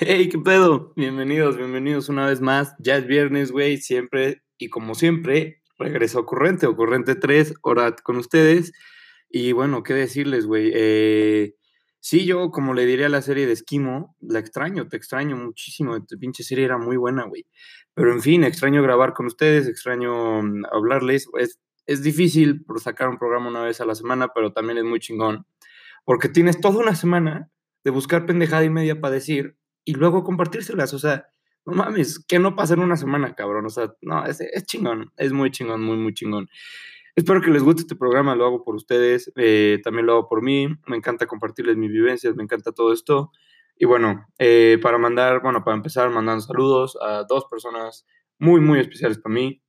Hey, ¿qué pedo? Bienvenidos, bienvenidos una vez más. Ya es viernes, güey, siempre y como siempre, regreso ocurrente, ocurrente 3, hora con ustedes. Y bueno, ¿qué decirles, güey? Eh, sí, yo, como le diría a la serie de Esquimo, la extraño, te extraño muchísimo. Tu pinche serie era muy buena, güey. Pero en fin, extraño grabar con ustedes, extraño mm, hablarles. Es, es difícil por sacar un programa una vez a la semana, pero también es muy chingón. Porque tienes toda una semana de buscar pendejada y media para decir y luego compartírselas. O sea, no mames, que no pasa en una semana, cabrón. O sea, no, es, es chingón, es muy chingón, muy, muy chingón. Espero que les guste este programa, lo hago por ustedes, eh, también lo hago por mí, me encanta compartirles mis vivencias, me encanta todo esto. Y bueno, eh, para mandar, bueno, para empezar, mandando saludos a dos personas muy, muy especiales para mí.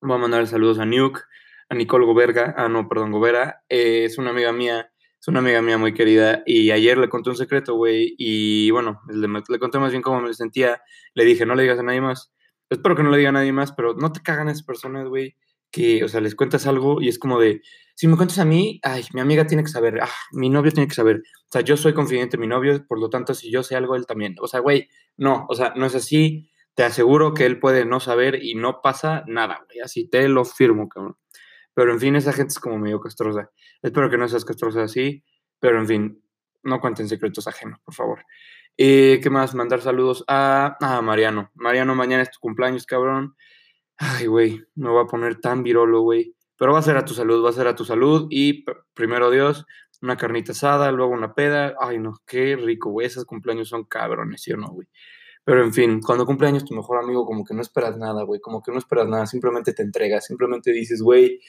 Voy a mandar saludos a Nuke, a Nicole Goberga, ah, no, perdón, Gobera, eh, es una amiga mía es una amiga mía muy querida y ayer le conté un secreto, güey, y bueno, le, conté más bien cómo me sentía. Le dije, no le digas a nadie más. Espero que no le diga a nadie más, pero no te cagan esas personas, güey, que, o sea, les cuentas algo y es como de, si me cuentas a mí, ay, mi amiga tiene que saber, ah, mi novio tiene que saber. O sea, yo soy confidente de mi novio, por lo tanto, si yo sé algo, él también. O sea, güey, no, o sea, no es así. Te aseguro que él puede no saber y no pasa nada, güey. Así te lo firmo, cabrón. Pero en fin, esa gente es como medio castrosa. Espero que no seas castrosa así, pero en fin, no cuenten secretos ajenos, por favor. Eh, ¿Qué más? Mandar saludos a, a Mariano. Mariano, mañana es tu cumpleaños, cabrón. Ay, güey, me voy a poner tan virolo, güey. Pero va a ser a tu salud, va a ser a tu salud. Y primero Dios, una carnita asada, luego una peda. Ay, no, qué rico, güey. Esos cumpleaños son cabrones, ¿sí o no, güey? Pero en fin, cuando cumpleaños tu mejor amigo, como que no esperas nada, güey. Como que no esperas nada, simplemente te entregas. Simplemente dices, güey,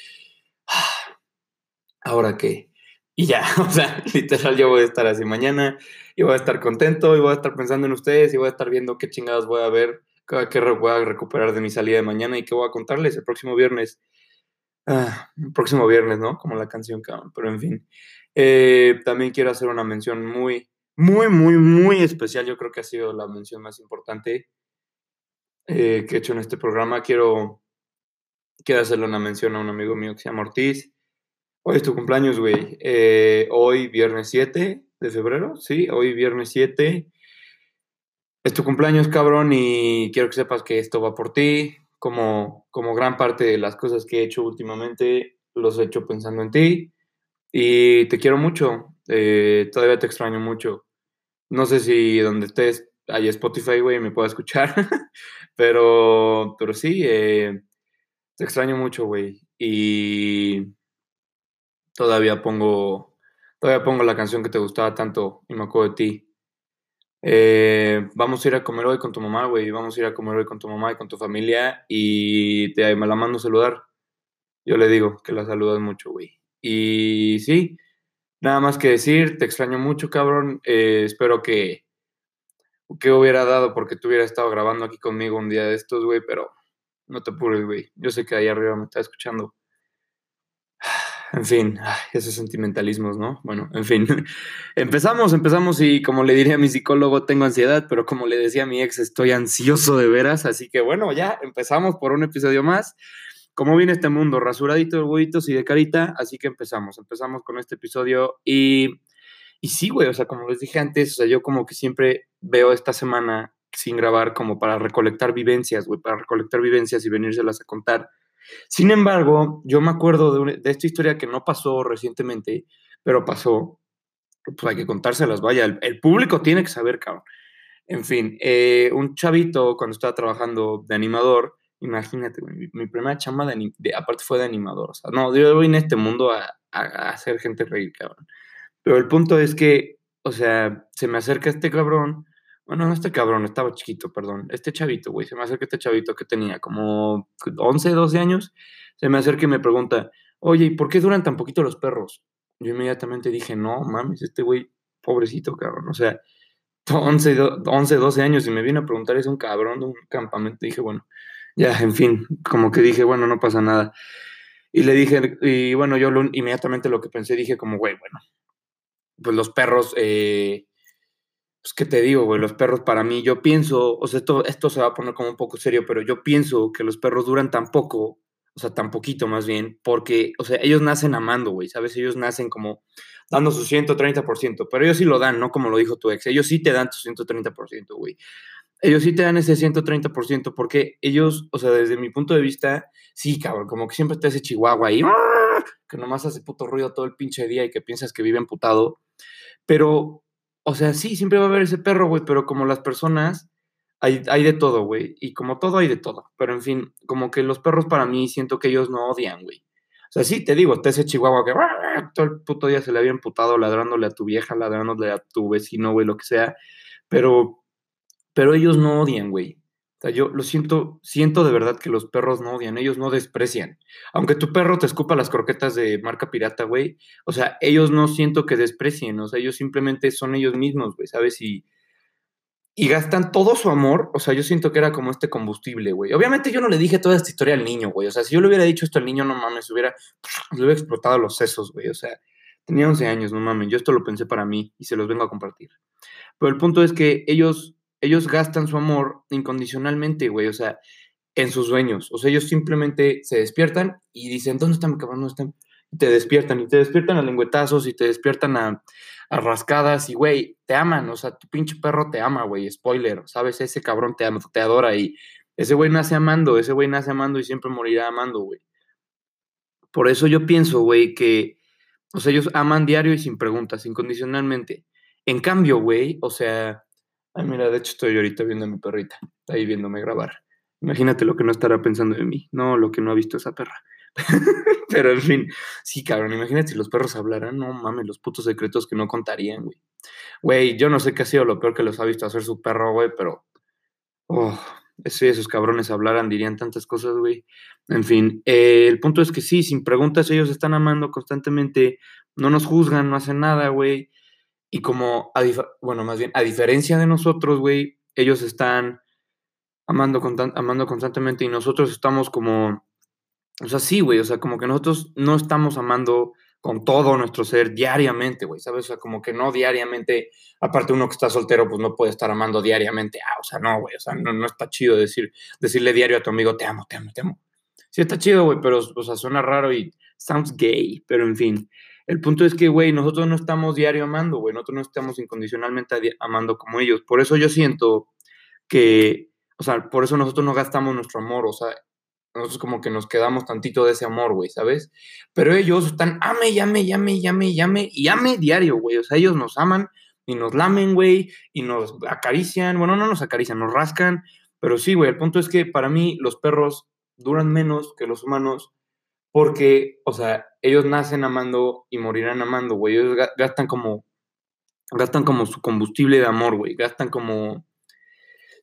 ¿ahora qué? Y ya, o sea, literal, yo voy a estar así mañana y voy a estar contento y voy a estar pensando en ustedes y voy a estar viendo qué chingadas voy a ver, qué voy a recuperar de mi salida de mañana y qué voy a contarles el próximo viernes. Ah, el próximo viernes, ¿no? Como la canción, cabrón. Pero en fin. Eh, también quiero hacer una mención muy, muy, muy, muy especial. Yo creo que ha sido la mención más importante eh, que he hecho en este programa. Quiero, quiero hacerle una mención a un amigo mío que se llama Ortiz. Hoy es tu cumpleaños, güey. Eh, hoy, viernes 7 de febrero, sí, hoy, viernes 7. Es tu cumpleaños, cabrón, y quiero que sepas que esto va por ti. Como, como gran parte de las cosas que he hecho últimamente, los he hecho pensando en ti. Y te quiero mucho. Eh, todavía te extraño mucho. No sé si donde estés hay Spotify, güey, me pueda escuchar. pero, pero sí, eh, te extraño mucho, güey. Y todavía pongo, todavía pongo la canción que te gustaba tanto y me acuerdo de ti. Eh, vamos a ir a comer hoy con tu mamá, güey. Vamos a ir a comer hoy con tu mamá y con tu familia y te, me la mando a saludar. Yo le digo que la saludas mucho, güey. Y sí, nada más que decir, te extraño mucho, cabrón. Eh, espero que, que hubiera dado porque tú hubieras estado grabando aquí conmigo un día de estos, güey, pero no te apures, güey. Yo sé que ahí arriba me está escuchando. En fin, esos sentimentalismos, ¿no? Bueno, en fin. empezamos, empezamos y como le diría a mi psicólogo, tengo ansiedad, pero como le decía a mi ex, estoy ansioso de veras. Así que bueno, ya empezamos por un episodio más. ¿Cómo viene este mundo? Rasuradito de huevitos y de carita. Así que empezamos, empezamos con este episodio y... Y sí, güey, o sea, como les dije antes, o sea, yo como que siempre veo esta semana sin grabar como para recolectar vivencias, güey, para recolectar vivencias y venírselas a contar sin embargo, yo me acuerdo de, esta historia que no pasó recientemente, pero pasó. Pues hay que contárselas, vaya, el, público tiene que saber, cabrón. En fin, eh, un chavito cuando estaba trabajando de animador, imagínate, mi, primera chamba de, aparte fue de animador, o sea, no, yo vine a este mundo a, a, hacer gente reír, cabrón. Pero el punto es que, o sea, se me acerca este cabrón bueno, no este cabrón, estaba chiquito, perdón. Este chavito, güey, se me acerca este chavito que tenía como 11, 12 años. Se me acerca y me pregunta, oye, ¿y por qué duran tan poquito los perros? Yo inmediatamente dije, no, mames, este güey, pobrecito, cabrón. O sea, 11, 11, 12 años y me viene a preguntar, es un cabrón de un campamento. Dije, bueno, ya, en fin, como que dije, bueno, no pasa nada. Y le dije, y bueno, yo inmediatamente lo que pensé, dije como, güey, bueno, pues los perros, eh, pues, ¿qué te digo, güey? Los perros para mí, yo pienso, o sea, esto, esto se va a poner como un poco serio, pero yo pienso que los perros duran tan poco o sea, tan poquito más bien, porque, o sea, ellos nacen amando, güey, ¿sabes? Ellos nacen como dando su 130%, pero ellos sí lo dan, no como lo dijo tu ex, ellos sí te dan tu 130%, güey. Ellos sí te dan ese 130% porque ellos, o sea, desde mi punto de vista, sí, cabrón, como que siempre te hace chihuahua ahí, que nomás hace puto ruido todo el pinche día y que piensas que vive emputado, pero, o sea, sí, siempre va a haber ese perro, güey, pero como las personas hay, de todo, güey. Y como todo, hay de todo. Pero en fin, como que los perros para mí siento que ellos no odian, güey. O sea, sí, te digo, te ese chihuahua que todo el puto día se le había emputado ladrándole a tu vieja, ladrándole a tu vecino, güey, lo que sea. Pero, pero ellos no odian, güey. O sea, yo lo siento, siento de verdad que los perros no odian, ellos no desprecian. Aunque tu perro te escupa las croquetas de marca pirata, güey. O sea, ellos no siento que desprecien, o sea, ellos simplemente son ellos mismos, güey, ¿sabes? Y, y gastan todo su amor. O sea, yo siento que era como este combustible, güey. Obviamente yo no le dije toda esta historia al niño, güey. O sea, si yo le hubiera dicho esto al niño, no mames, hubiera, le hubiera explotado los sesos, güey. O sea, tenía 11 años, no mames. Yo esto lo pensé para mí y se los vengo a compartir. Pero el punto es que ellos, ellos gastan su amor incondicionalmente, güey. O sea, en sus sueños. O sea, ellos simplemente se despiertan y dicen, ¿dónde está mi cabrón? ¿Dónde está? Y te despiertan y te despiertan a lengüetazos y te despiertan a a rascadas y, güey, te aman, o sea, tu pinche perro te ama, güey, spoiler, ¿sabes? Ese cabrón te ama, te adora y ese güey nace amando, ese güey nace amando y siempre morirá amando, güey. Por eso yo pienso, güey, que, o sea, ellos aman diario y sin preguntas, incondicionalmente. En cambio, güey, o sea, ay, mira, de hecho estoy ahorita viendo a mi perrita, ahí viéndome grabar. Imagínate lo que no estará pensando de mí, no lo que no ha visto esa perra. Pero en fin, sí, cabrón, imagínate si los perros hablaran, no mames, los putos secretos que no contarían, güey. Güey, yo no sé qué ha sido lo peor que los ha visto hacer su perro, güey, pero. Oh, si esos cabrones hablaran, dirían tantas cosas, güey. En fin, eh, el punto es que sí, sin preguntas, ellos están amando constantemente, no nos juzgan, no hacen nada, güey. Y como, bueno, más bien, a diferencia de nosotros, güey, ellos están amando, amando constantemente y nosotros estamos como o sea, sí, güey, o sea, como que nosotros no estamos amando con todo nuestro ser diariamente, güey, ¿sabes? O sea, como que no diariamente, aparte uno que está soltero, pues no puede estar amando diariamente, ah, o sea, no, güey, o sea, no, no está chido decir, decirle diario a tu amigo, te amo, te amo, te amo. Sí está chido, güey, pero, o sea, suena raro y sounds gay, pero en fin. El punto es que, güey, nosotros no estamos diario amando, güey, nosotros no estamos incondicionalmente amando como ellos. Por eso yo siento que, o sea, por eso nosotros no gastamos nuestro amor, o sea, nosotros como que nos quedamos tantito de ese amor, güey, ¿sabes? Pero ellos están ame, llame, llame, llame, llame y ame diario, güey. O sea, ellos nos aman y nos lamen, güey, y nos acarician. Bueno, no nos acarician, nos rascan. Pero sí, güey, el punto es que para mí los perros duran menos que los humanos porque, o sea, ellos nacen amando y morirán amando, güey. Ellos gastan como, gastan como su combustible de amor, güey. Gastan como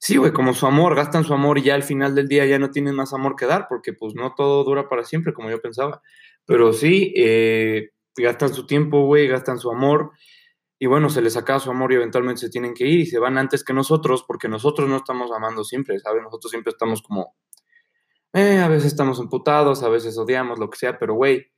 Sí, güey, como su amor, gastan su amor y ya al final del día ya no tienen más amor que dar, porque pues no todo dura para siempre, como yo pensaba. Pero sí, eh, gastan su tiempo, güey, gastan su amor, y bueno, se les acaba su amor y eventualmente se tienen que ir y se van antes que nosotros, porque nosotros no estamos amando siempre, ¿sabes? Nosotros siempre estamos como, eh, a veces estamos emputados, a veces odiamos, lo que sea, pero güey,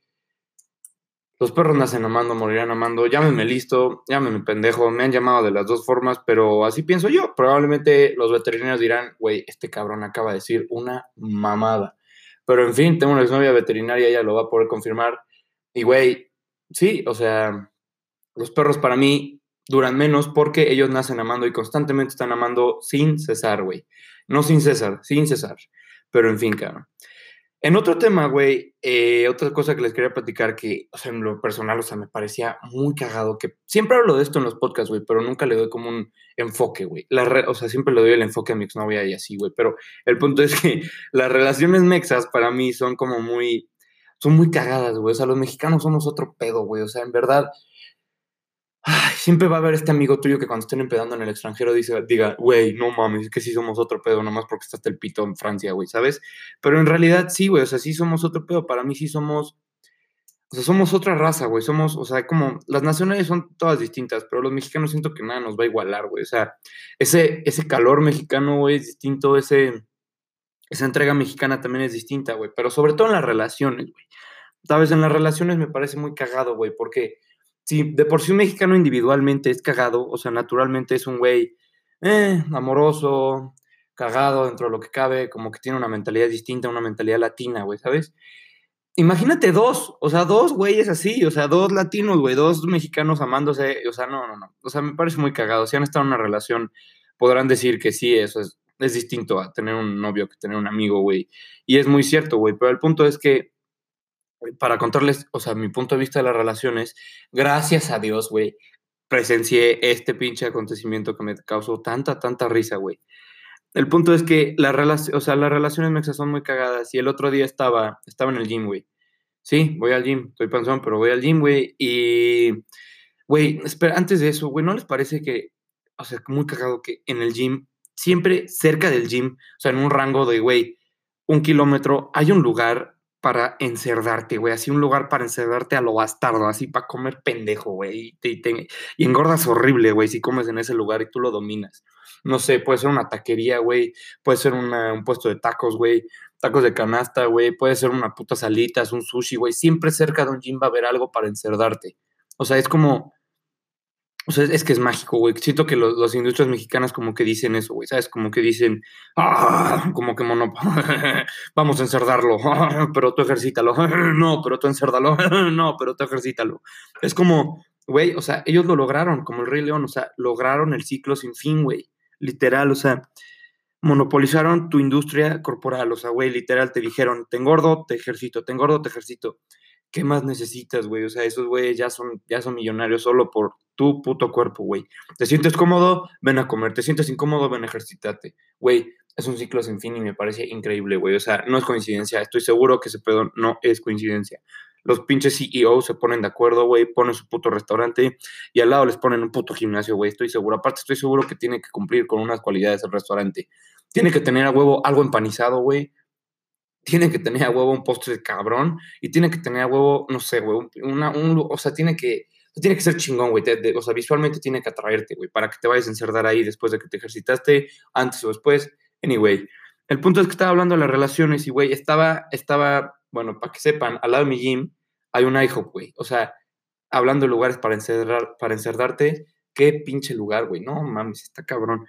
los perros nacen amando, morirán amando. Llámenme listo, llámenme pendejo. Me han llamado de las dos formas, pero así pienso yo. Probablemente los veterinarios dirán, güey, este cabrón acaba de decir una mamada. Pero en fin, tengo una exnovia veterinaria, ella lo va a poder confirmar. Y güey, sí, o sea, los perros para mí duran menos porque ellos nacen amando y constantemente están amando sin cesar, güey. No sin cesar, sin cesar. Pero en fin, cabrón. En otro tema, güey, eh, otra cosa que les quería platicar que, o sea, en lo personal, o sea, me parecía muy cagado, que siempre hablo de esto en los podcasts, güey, pero nunca le doy como un enfoque, güey. o sea, siempre le doy el enfoque a mi exnovia y así, güey, pero el punto es que las relaciones mexas para mí son como muy, son muy cagadas, güey. O sea, los mexicanos somos otro pedo, güey. O sea, en verdad, Siempre va a haber este amigo tuyo que cuando estén empedando en el extranjero dice, diga, güey, no mames, es que sí somos otro pedo, nomás porque estás el pito en Francia, güey, ¿sabes? Pero en realidad sí, güey, o sea, sí somos otro pedo. Para mí sí somos, o sea, somos otra raza, güey. Somos, o sea, como las nacionales son todas distintas, pero los mexicanos siento que nada nos va a igualar, güey. O sea, ese, ese calor mexicano, güey, es distinto, ese, esa entrega mexicana también es distinta, güey. Pero sobre todo en las relaciones, güey. Sabes, en las relaciones me parece muy cagado, güey, porque si de por sí un mexicano individualmente es cagado, o sea, naturalmente es un güey eh, amoroso, cagado dentro de lo que cabe, como que tiene una mentalidad distinta, una mentalidad latina, güey, ¿sabes? Imagínate dos, o sea, dos güeyes así, o sea, dos latinos, güey, dos mexicanos amándose, o sea, no, no, no, o sea, me parece muy cagado. Si han estado en una relación, podrán decir que sí, eso es, es distinto a tener un novio que tener un amigo, güey. Y es muy cierto, güey, pero el punto es que, para contarles, o sea, mi punto de vista de las relaciones, gracias a Dios, güey, presencié este pinche acontecimiento que me causó tanta, tanta risa, güey. El punto es que la o sea, las relaciones mexas son muy cagadas y el otro día estaba, estaba en el gym, güey. Sí, voy al gym, estoy panzón, pero voy al gym, güey. Y, güey, espera, antes de eso, güey, ¿no les parece que, o sea, muy cagado que en el gym, siempre cerca del gym, o sea, en un rango de, güey, un kilómetro, hay un lugar para encerdarte, güey, así un lugar para encerdarte a lo bastardo, así para comer pendejo, güey, y, engordas horrible, güey, si comes en ese lugar y tú lo dominas. No sé, puede ser una taquería, güey, puede ser un puesto de tacos, güey, tacos de canasta, güey, puede ser una puta salitas, un sushi, güey, siempre cerca de un gym va a haber algo para encerdarte. O sea, es como, o sea, es que es mágico, güey. Siento que los, las industrias mexicanas como que dicen eso, güey, ¿sabes? Como que dicen, ah, como que mono, vamos a encerdarlo, pero tú ejercítalo, no, pero tú encérdalo, no, pero tú ejercítalo. Es como, güey, o sea, ellos lo lograron, como el Rey León, o sea, lograron el ciclo sin fin, güey. Literal, o sea, monopolizaron tu industria corporal, o sea, güey, literal, te dijeron, te engordo, te ejercito, te engordo, te ejercito. ¿Qué más necesitas, güey? O sea, esos güeyes ya son, ya son millonarios solo por tu puto cuerpo, güey. ¿Te sientes cómodo? Ven a comer. ¿Te sientes incómodo? Ven a ejercitarte. Güey, es un ciclo sin fin y me parece increíble, güey. O sea, no es coincidencia. Estoy seguro que ese pedo no es coincidencia. Los pinches CEOs se ponen de acuerdo, güey, ponen su puto restaurante y al lado les ponen un puto gimnasio, güey. Estoy seguro. Aparte, estoy seguro que tiene que cumplir con unas cualidades el restaurante. Tiene que tener a huevo algo empanizado, güey. Tiene que tener a huevo un postre de cabrón. Y tiene que tener a huevo, no sé, güey, una, un, o sea, tiene que tiene que ser chingón, güey. O sea, visualmente tiene que atraerte, güey, para que te vayas a encerdar ahí después de que te ejercitaste, antes o después. Anyway, el punto es que estaba hablando de las relaciones y, güey, estaba, estaba, bueno, para que sepan, al lado de mi gym hay un IHOP, güey. O sea, hablando de lugares para, encerdar, para encerdarte, qué pinche lugar, güey. No mames, está cabrón.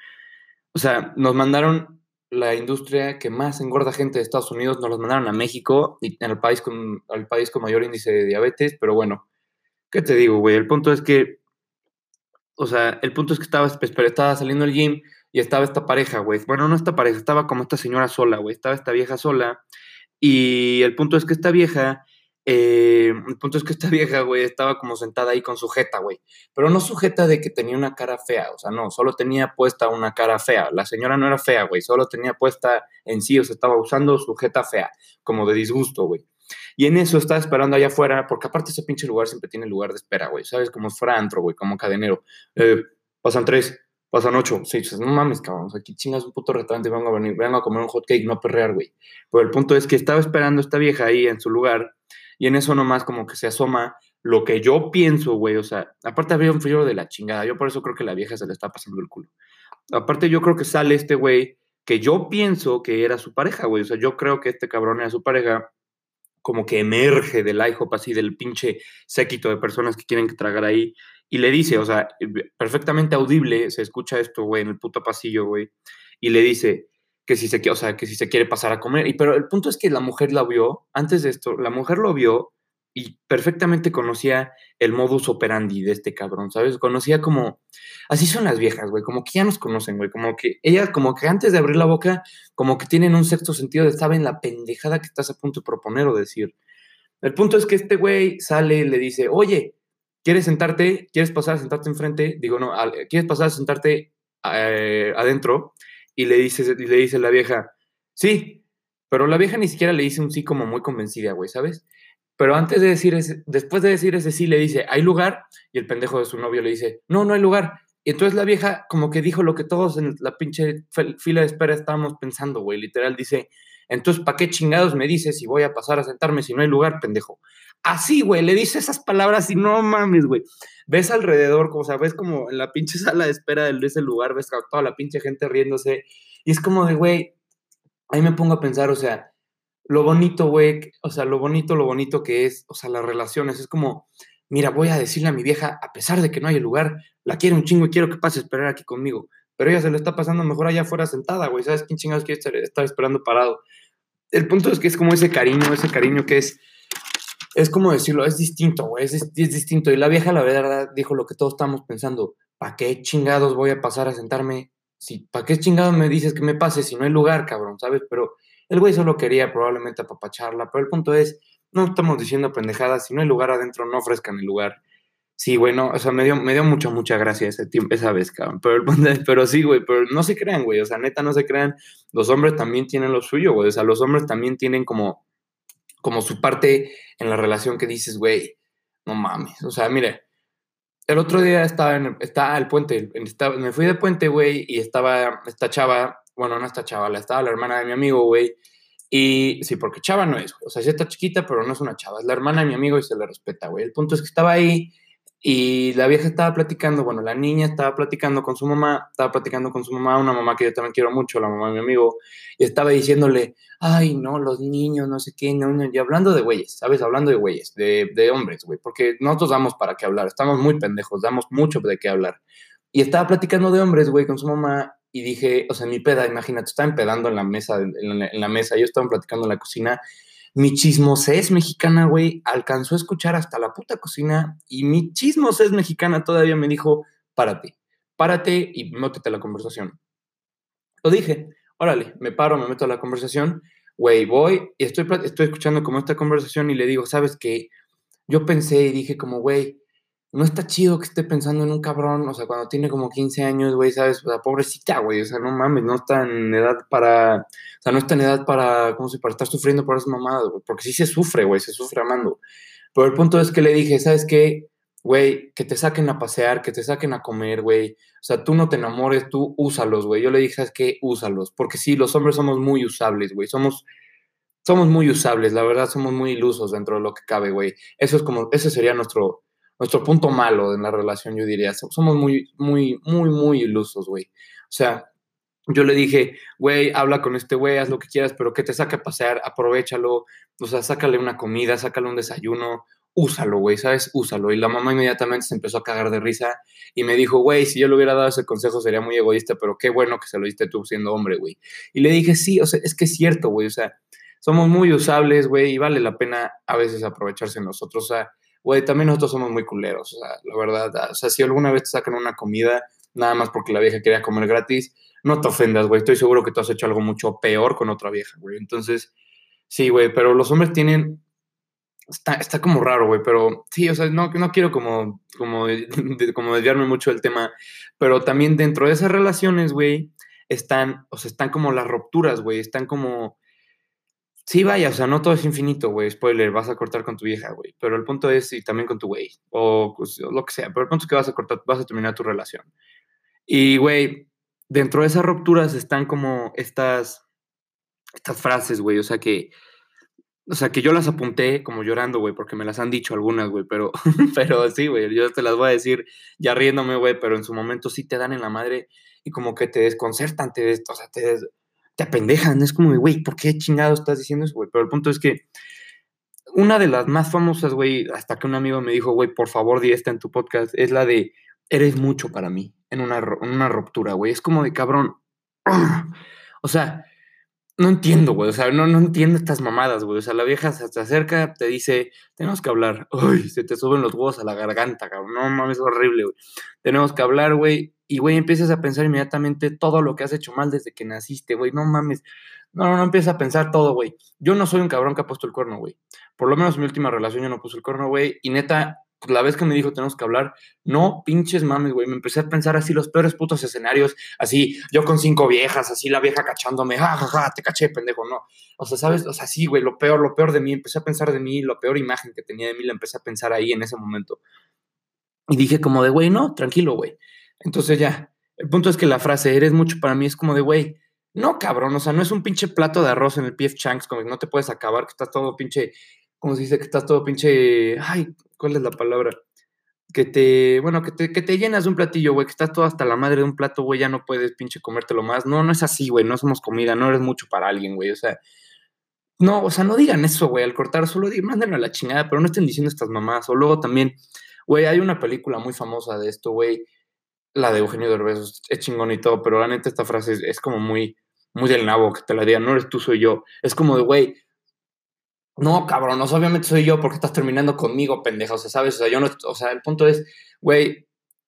O sea, nos mandaron la industria que más engorda gente de Estados Unidos, nos los mandaron a México, y en el país con, al país con mayor índice de diabetes, pero bueno, ¿Qué te digo, güey? El punto es que, o sea, el punto es que estaba, estaba saliendo el gym y estaba esta pareja, güey. Bueno, no esta pareja, estaba como esta señora sola, güey. Estaba esta vieja sola. Y el punto es que esta vieja, eh, el punto es que esta vieja, güey, estaba como sentada ahí con sujeta, güey. Pero no sujeta de que tenía una cara fea, o sea, no, solo tenía puesta una cara fea. La señora no era fea, güey, solo tenía puesta en sí, o sea, estaba usando sujeta fea, como de disgusto, güey. Y en eso estaba esperando allá afuera, porque aparte ese pinche lugar siempre tiene lugar de espera, güey. ¿Sabes? Como es antro, güey, como cadenero. Eh, pasan tres, pasan ocho, seis. No mames, cabrón. Aquí chingas un puto restaurante, vengo a venir, vengo a comer un hot cake, no a perrear, güey. Pero el punto es que estaba esperando esta vieja ahí en su lugar, y en eso nomás como que se asoma lo que yo pienso, güey. O sea, aparte había un frío de la chingada. Yo por eso creo que la vieja se le está pasando el culo. Aparte, yo creo que sale este güey que yo pienso que era su pareja, güey. O sea, yo creo que este cabrón era su pareja como que emerge del IHOP, así del pinche séquito de personas que quieren tragar ahí, y le dice, o sea, perfectamente audible, se escucha esto, güey, en el puto pasillo, güey, y le dice que si se, o sea, que si se quiere pasar a comer, y pero el punto es que la mujer la vio, antes de esto, la mujer lo vio y perfectamente conocía el modus operandi de este cabrón, ¿sabes? Conocía como, así son las viejas, güey, como que ya nos conocen, güey, como que ellas, como que antes de abrir la boca, como que tienen un sexto sentido de saben la pendejada que estás a punto de proponer o decir. El punto es que este güey sale le dice, oye, ¿quieres sentarte? ¿Quieres pasar a sentarte enfrente? Digo, no, ¿quieres pasar a sentarte eh, adentro? Y le dice, y le dice la vieja, sí, pero la vieja ni siquiera le dice un sí como muy convencida, güey, ¿sabes? Pero antes de decir ese, después de decir ese sí, le dice, ¿hay lugar? Y el pendejo de su novio le dice, no, no hay lugar. Y entonces la vieja como que dijo lo que todos en la pinche fila de espera estábamos pensando, güey. Literal dice, entonces, ¿para qué chingados me dices si voy a pasar a sentarme si no hay lugar, pendejo? Así, güey, le dice esas palabras y no mames, güey. Ves alrededor, o sea, ves como en la pinche sala de espera de ese lugar, ves toda la pinche gente riéndose. Y es como de, güey, ahí me pongo a pensar, o sea, lo bonito, güey, o sea, lo bonito, lo bonito que es, o sea, las relaciones, es como, mira, voy a decirle a mi vieja, a pesar de que no hay lugar, la quiero un chingo y quiero que pase a esperar aquí conmigo. pero ella se le está pasando mejor allá afuera sentada, güey, ¿sabes quién chingados quiere estar, esperando parado? El punto es que es como ese cariño, ese cariño que es, es como decirlo, es distinto, güey, es, es distinto. Y la vieja, la verdad, dijo lo que todos estamos pensando, ¿para qué chingados voy a pasar a sentarme? Si, ¿Para qué chingados me dices que me pase si no hay lugar, cabrón, ¿sabes? Pero el güey solo quería probablemente apapacharla, pero el punto es, no estamos diciendo pendejadas, si no hay lugar adentro, no ofrezcan el lugar. Sí, güey, no, o sea, me dio, me dio mucha, mucha gracia ese tiempo, esa vez, cabrón. Pero, pero sí, güey, pero no se crean, güey, o sea, neta, no se crean. Los hombres también tienen lo suyo, güey, o sea, los hombres también tienen como, como su parte en la relación que dices, güey, no mames. O sea, mire, el otro día estaba en estaba el puente, me fui de puente, güey, y estaba esta chava, bueno, no esta chava, estaba la hermana de mi amigo, güey, y sí, porque chava no es, o sea, sí está chiquita, pero no es una chava, es la hermana de mi amigo y se le respeta, güey. El punto es que estaba ahí y la vieja estaba platicando, bueno, la niña estaba platicando con su mamá, estaba platicando con su mamá, una mamá que yo también quiero mucho, la mamá de mi amigo, y estaba diciéndole, ay, no, los niños, no sé qué, no, no, y hablando de güeyes, ¿sabes? Hablando de güeyes, de, de hombres, güey, porque nosotros damos para qué hablar, estamos muy pendejos, damos mucho de qué hablar. Y estaba platicando de hombres, güey, con su mamá, y dije, o sea, mi peda, imagínate, estaba empedando en la mesa, en la, en la mesa, yo estaba platicando en la cocina, mi chismosés mexicana, güey, alcanzó a escuchar hasta la puta cocina y mi chismosés mexicana todavía me dijo, párate, párate y métete a la conversación. Lo dije, órale, me paro, me meto a la conversación, güey, voy y estoy, estoy escuchando como esta conversación y le digo, ¿sabes qué? Yo pensé y dije como, güey, no está chido que esté pensando en un cabrón, o sea, cuando tiene como 15 años, güey, ¿sabes? O sea, pobrecita, güey, o sea, no mames, no está en edad para, o sea, no está en edad para, ¿cómo se para estar sufriendo por esa mamada, güey, porque sí se sufre, güey, se sufre amando. Pero el punto es que le dije, ¿sabes qué? Güey, que te saquen a pasear, que te saquen a comer, güey. O sea, tú no te enamores, tú úsalos, güey. Yo le dije, ¿sabes qué? Úsalos. Porque sí, los hombres somos muy usables, güey. Somos, somos muy usables, la verdad, somos muy ilusos dentro de lo que cabe, güey. Eso es como, ese sería nuestro, nuestro punto malo en la relación, yo diría. Somos muy, muy, muy, muy ilusos, güey. O sea, yo le dije, güey, habla con este güey, haz lo que quieras, pero que te saque a pasear, aprovechalo, o sea, sácale una comida, sácale un desayuno, úsalo, güey, ¿sabes? Úsalo. Y la mamá inmediatamente se empezó a cagar de risa y me dijo, güey, si yo le hubiera dado ese consejo sería muy egoísta, pero qué bueno que se lo diste tú siendo hombre, güey. Y le dije, sí, o sea, es que es cierto, güey, o sea, somos muy usables, güey, y vale la pena a veces aprovecharse nosotros, o sea, güey, también nosotros somos muy culeros, o sea, la verdad, o sea, si alguna vez te sacan una comida, nada más porque la vieja quería comer gratis, no te ofendas, güey, estoy seguro que tú has hecho algo mucho peor con otra vieja, güey. Entonces, sí, güey, pero los hombres tienen, está, está como raro, güey, pero sí, o sea, no, no quiero como, como, como desviarme mucho del tema, pero también dentro de esas relaciones, güey, están, o sea, están como las rupturas, güey, están como Sí, vaya, o sea, no todo es infinito, güey. Spoiler, vas a cortar con tu vieja, güey. Pero el punto es, y también con tu güey, o, pues, lo que sea. Pero el punto es que vas a cortar, vas a terminar tu relación. Y, güey, dentro de esas rupturas están como estas, estas frases, güey. O sea que, o sea que yo las apunté como llorando, güey, porque me las han dicho algunas, güey. Pero, pero sí, güey, yo te las voy a decir ya riéndome, güey. Pero en su momento sí te dan en la madre y como que te desconcertan, te, o sea, te te apendejan. Es como, güey, ¿por qué chingado estás diciendo eso, güey? Pero el punto es que una de las más famosas, güey, hasta que un amigo me dijo, güey, por favor, di esta en tu podcast, es la de eres mucho para mí en una, en una ruptura, güey. Es como de cabrón. O sea, no entiendo, güey. O sea, no, no entiendo estas mamadas, güey. O sea, la vieja se te acerca, te dice, tenemos que hablar. Uy, se te suben los huevos a la garganta, cabrón. No mames, es horrible, güey. Tenemos que hablar, güey. Y, güey, empiezas a pensar inmediatamente todo lo que has hecho mal desde que naciste, güey. No mames. No, no, no empiezas a pensar todo, güey. Yo no soy un cabrón que ha puesto el cuerno, güey. Por lo menos en mi última relación yo no puse el cuerno, güey. Y neta, pues, la vez que me dijo tenemos que hablar, no pinches mames, güey. Me empecé a pensar así los peores putos escenarios, así yo con cinco viejas, así la vieja cachándome, jajaja, te caché, pendejo, no. O sea, ¿sabes? O sea, sí, güey, lo peor, lo peor de mí, empecé a pensar de mí, la peor imagen que tenía de mí, la empecé a pensar ahí en ese momento. Y dije como de, güey, no, tranquilo, güey. Entonces ya, el punto es que la frase, eres mucho para mí, es como de, güey, no, cabrón, o sea, no es un pinche plato de arroz en el PF Chanks, como que no te puedes acabar, que estás todo pinche, como se dice, que estás todo pinche, ay, ¿cuál es la palabra? Que te, bueno, que te, que te llenas de un platillo, güey, que estás todo hasta la madre de un plato, güey, ya no puedes pinche comértelo más. No, no es así, güey, no somos comida, no eres mucho para alguien, güey, o sea, no, o sea, no digan eso, güey, al cortar, solo digan, mándenlo a la chingada, pero no estén diciendo estas mamás. O luego también, güey, hay una película muy famosa de esto, güey, la de Eugenio Derbez es chingón y todo, pero la neta esta frase es, como muy, muy del nabo que te la diga, no eres tú, soy yo. Es como de, güey, no, cabrón, obviamente soy yo porque estás terminando conmigo, pendeja, o sea, ¿sabes? O sea, yo no, o sea, el punto es, güey,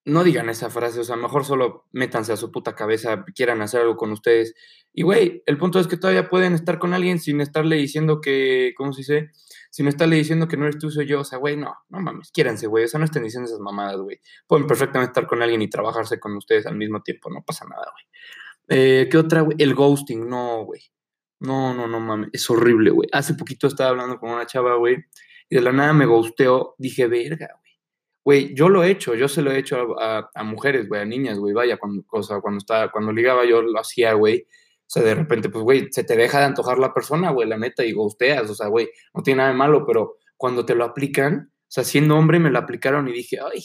no digan esa frase, o sea, mejor solo métanse a su puta cabeza, quieran hacer algo con ustedes. Y, güey, el punto es que todavía pueden estar con alguien sin estarle diciendo que, ¿cómo se dice? Sin estarle diciendo que no eres tú, soy yo. O sea, güey, no, no mames, quiéranse, güey. O sea, no estén diciendo esas mamadas, güey. Pueden perfectamente estar con alguien y trabajarse con ustedes al mismo tiempo, no pasa nada, güey. Eh, ¿Qué otra, güey? El ghosting, no, güey. No, no, no mames, es horrible, güey. Hace poquito estaba hablando con una chava, güey, y de la nada me ghosteó. Dije, verga, güey. Güey, yo lo he hecho, yo se lo he hecho a, mujeres, güey, a niñas, güey, vaya, cuando, o sea, cuando, estaba, cuando ligaba yo lo hacía, güey. O sea, de repente, pues, güey, se te deja de antojar la persona, güey, la neta, y ghosteas, o sea, güey, no tiene nada de malo, pero cuando te lo aplican, o sea, siendo hombre me lo aplicaron y dije, ay,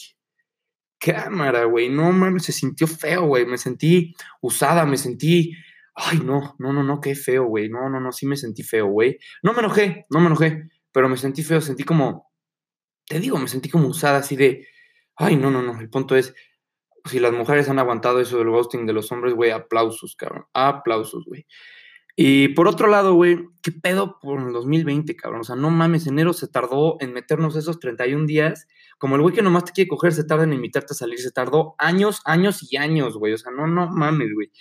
cámara, güey, no mames, se sintió feo, güey, me sentí usada, me sentí, ay, no, no, no, no, qué feo, güey, no, no, no, sí me sentí feo, güey. No me enojé, no me enojé, pero me sentí feo, sentí como, te digo, me sentí como usada, así de, ay, no, no, no, el punto es, si las mujeres han aguantado eso del ghosting de los hombres, güey, aplausos, cabrón, aplausos, güey. Y por otro lado, güey, ¿qué pedo por el 2020, cabrón? O sea, no mames, enero se tardó en meternos esos 31 días. Como el güey que nomás te quiere coger se tarda en invitarte a salir. Se tardó años, años y años, güey. O sea, no, no mames, güey.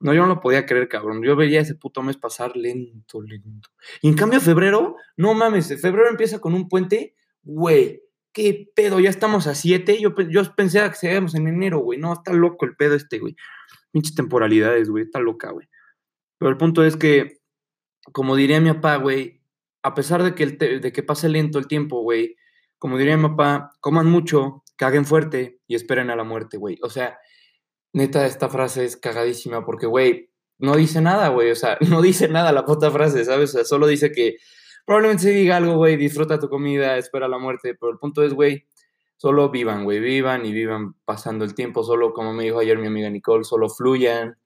No, yo no lo podía creer, cabrón. Yo veía ese puto mes pasar lento, lento. Y en cambio, febrero, no mames, febrero empieza con un puente, güey. ¿Qué pedo? Ya estamos a 7. Yo, yo pensé que seríamos en enero, güey. No, está loco el pedo este, güey. Pinches temporalidades, güey. Está loca, güey. Pero el punto es que, como diría mi papá, güey, a pesar de que, el de que pase lento el tiempo, güey, como diría mi papá, coman mucho, caguen fuerte y esperen a la muerte, güey. O sea, neta, esta frase es cagadísima porque, güey, no dice nada, güey. O sea, no dice nada la puta frase, ¿sabes? O sea, solo dice que probablemente se diga algo, güey, disfruta tu comida, espera la muerte. Pero el punto es, güey, solo vivan, güey, vivan y vivan pasando el tiempo. Solo, como me dijo ayer mi amiga Nicole, solo fluyan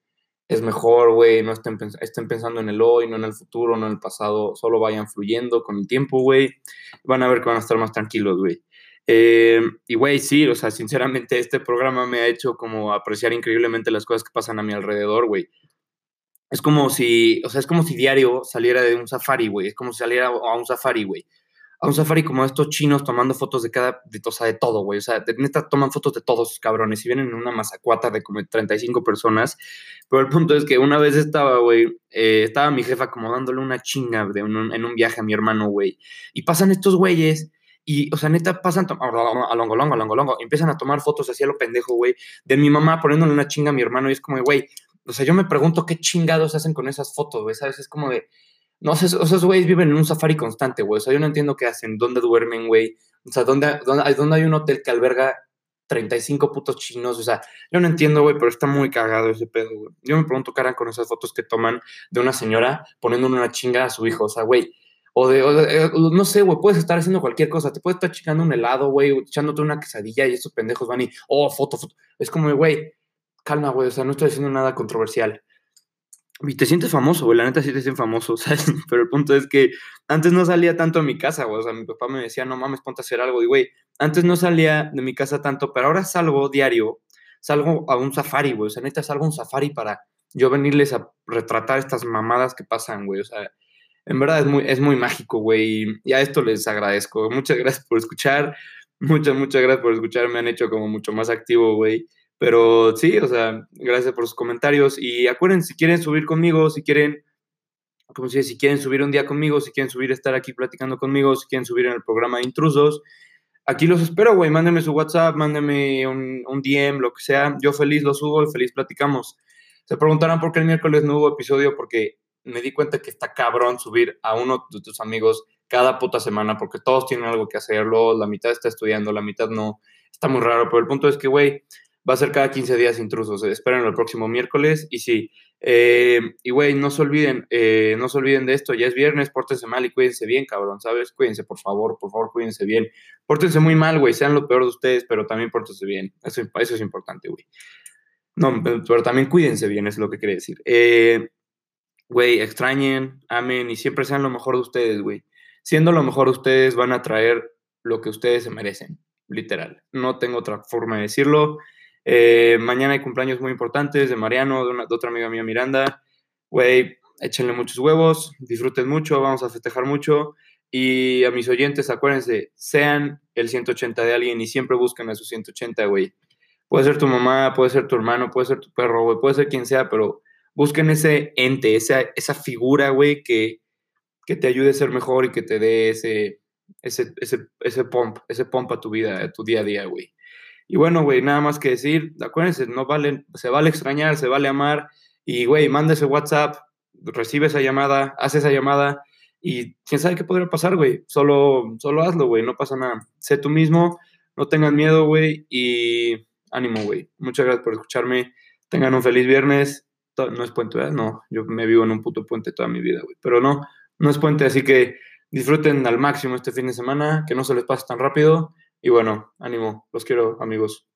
es mejor, güey, no estén, pensando en el hoy, no en el futuro, no en el pasado, solo vayan fluyendo con el tiempo, güey, van a ver que van a estar más tranquilos, güey. Eh, y, güey, sí, o sea, sinceramente este programa me ha hecho como apreciar increíblemente las cosas que pasan a mi alrededor, güey. Es como si, o sea, es como si diario saliera de un safari, güey, es como si saliera a un safari, güey a un safari como estos chinos tomando fotos de cada, de, o sea, de todo, güey. O sea, neta toman fotos de todos cabrones y vienen en una masacuata de como 35 personas. Pero el punto es que una vez estaba, güey, eh, estaba mi jefa como dándole una chinga de en un viaje a mi hermano, güey. Y pasan estos güeyes y, o sea, neta, pasan a longo, longo, longo, longo. Empiezan a tomar fotos así a lo pendejo, güey, de mi mamá poniéndole una chinga a mi hermano. Y es como, güey, o sea, yo me pregunto qué chingados hacen con esas fotos, güey, ¿sabes? Es como de no, sé, esos güeyes viven en un safari constante, güey. O sea, yo no entiendo qué hacen, dónde duermen, güey. O sea, ¿dónde, dónde, dónde hay un hotel que alberga 35 putos chinos? O sea, yo no entiendo, güey, pero está muy cagado ese pedo, güey. Yo me pregunto qué harán con esas fotos que toman de una señora poniéndole una chinga a su hijo. O sea, güey, o de, eh, no sé, güey, puedes estar haciendo cualquier cosa. Te puedes estar chingando un helado, güey, echándote una quesadilla y esos pendejos van y, oh, foto, foto. Es como, güey, calma, güey, o sea, no estoy haciendo nada controversial. Y te sientes famoso, güey, la neta sí te sientes famoso, ¿sabes? Pero el punto es que antes no salía tanto a mi casa, güey, o sea, mi papá me decía, no mames, ponte a hacer algo, y güey, antes no salía de mi casa tanto, pero ahora salgo diario, salgo a un safari, güey, o sea, neta salgo a un safari para yo venirles a retratar estas mamadas que pasan, güey, o sea, en verdad es muy, es muy mágico, güey, y a esto les agradezco, muchas gracias por escuchar, muchas, muchas gracias por escuchar, me han hecho como mucho más activo, güey, pero sí, o sea, gracias por sus comentarios. Y acuérdense, si quieren subir conmigo, si quieren, como si, si quieren subir un día conmigo, si quieren subir, estar aquí platicando conmigo, si quieren subir en el programa de intrusos, aquí los espero, güey. Mándenme su WhatsApp, mándenme un, un, DM, lo que sea. Yo feliz lo subo y feliz platicamos. Se preguntarán por qué el miércoles no hubo episodio, porque me di cuenta que está cabrón subir a uno de tus amigos cada puta semana, porque todos tienen algo que hacerlo, la mitad está estudiando, la mitad no. Está muy raro, pero el punto es que, güey, Va a ser cada 15 días intrusos. Esperen el próximo miércoles. Y sí, eh, y güey, no se olviden, eh, no se olviden de esto. Ya es viernes, pórtense mal y cuídense bien, cabrón, ¿sabes? Cuídense, por favor, por favor, cuídense bien. Pórtense muy mal, güey, sean lo peor de ustedes, pero también pórtense bien. Eso, eso es importante, güey. No, pero también cuídense bien, es lo que quiere decir. Eh, güey, extrañen, amen y siempre sean lo mejor de ustedes, güey. Siendo lo mejor de ustedes, van a traer lo que ustedes se merecen, literal. No tengo otra forma de decirlo. Eh, mañana hay cumpleaños muy importantes de Mariano, de, de otra amiga mía, Miranda. Güey, échenle muchos huevos, disfruten mucho, vamos a festejar mucho. Y a mis oyentes, acuérdense, sean el 180 de alguien y siempre busquen a su 180, güey. Puede ser tu mamá, puede ser tu hermano, puede ser tu perro, güey, puede ser quien sea, pero busquen ese ente, esa, figura, güey, que, te ayude a ser mejor y que te dé ese, ese, ese, pump, ese pump a tu vida, a tu día a día, güey. Y bueno, güey, nada más que decir, acuérdense, no vale, se vale extrañar, se vale amar. Y, güey, manda ese WhatsApp, recibe esa llamada, hace esa llamada y quién sabe qué podría pasar, güey. Solo, solo hazlo, güey, no pasa nada. Sé tú mismo, no tengas miedo, güey, y ánimo, güey. Muchas gracias por escucharme. Tengan un feliz viernes. No es puente, ¿verdad? No, yo me vivo en un puto puente toda mi vida, güey. Pero no, no es puente, así que disfruten al máximo este fin de semana, que no se les pase tan rápido. Y bueno, ánimo, los quiero, amigos.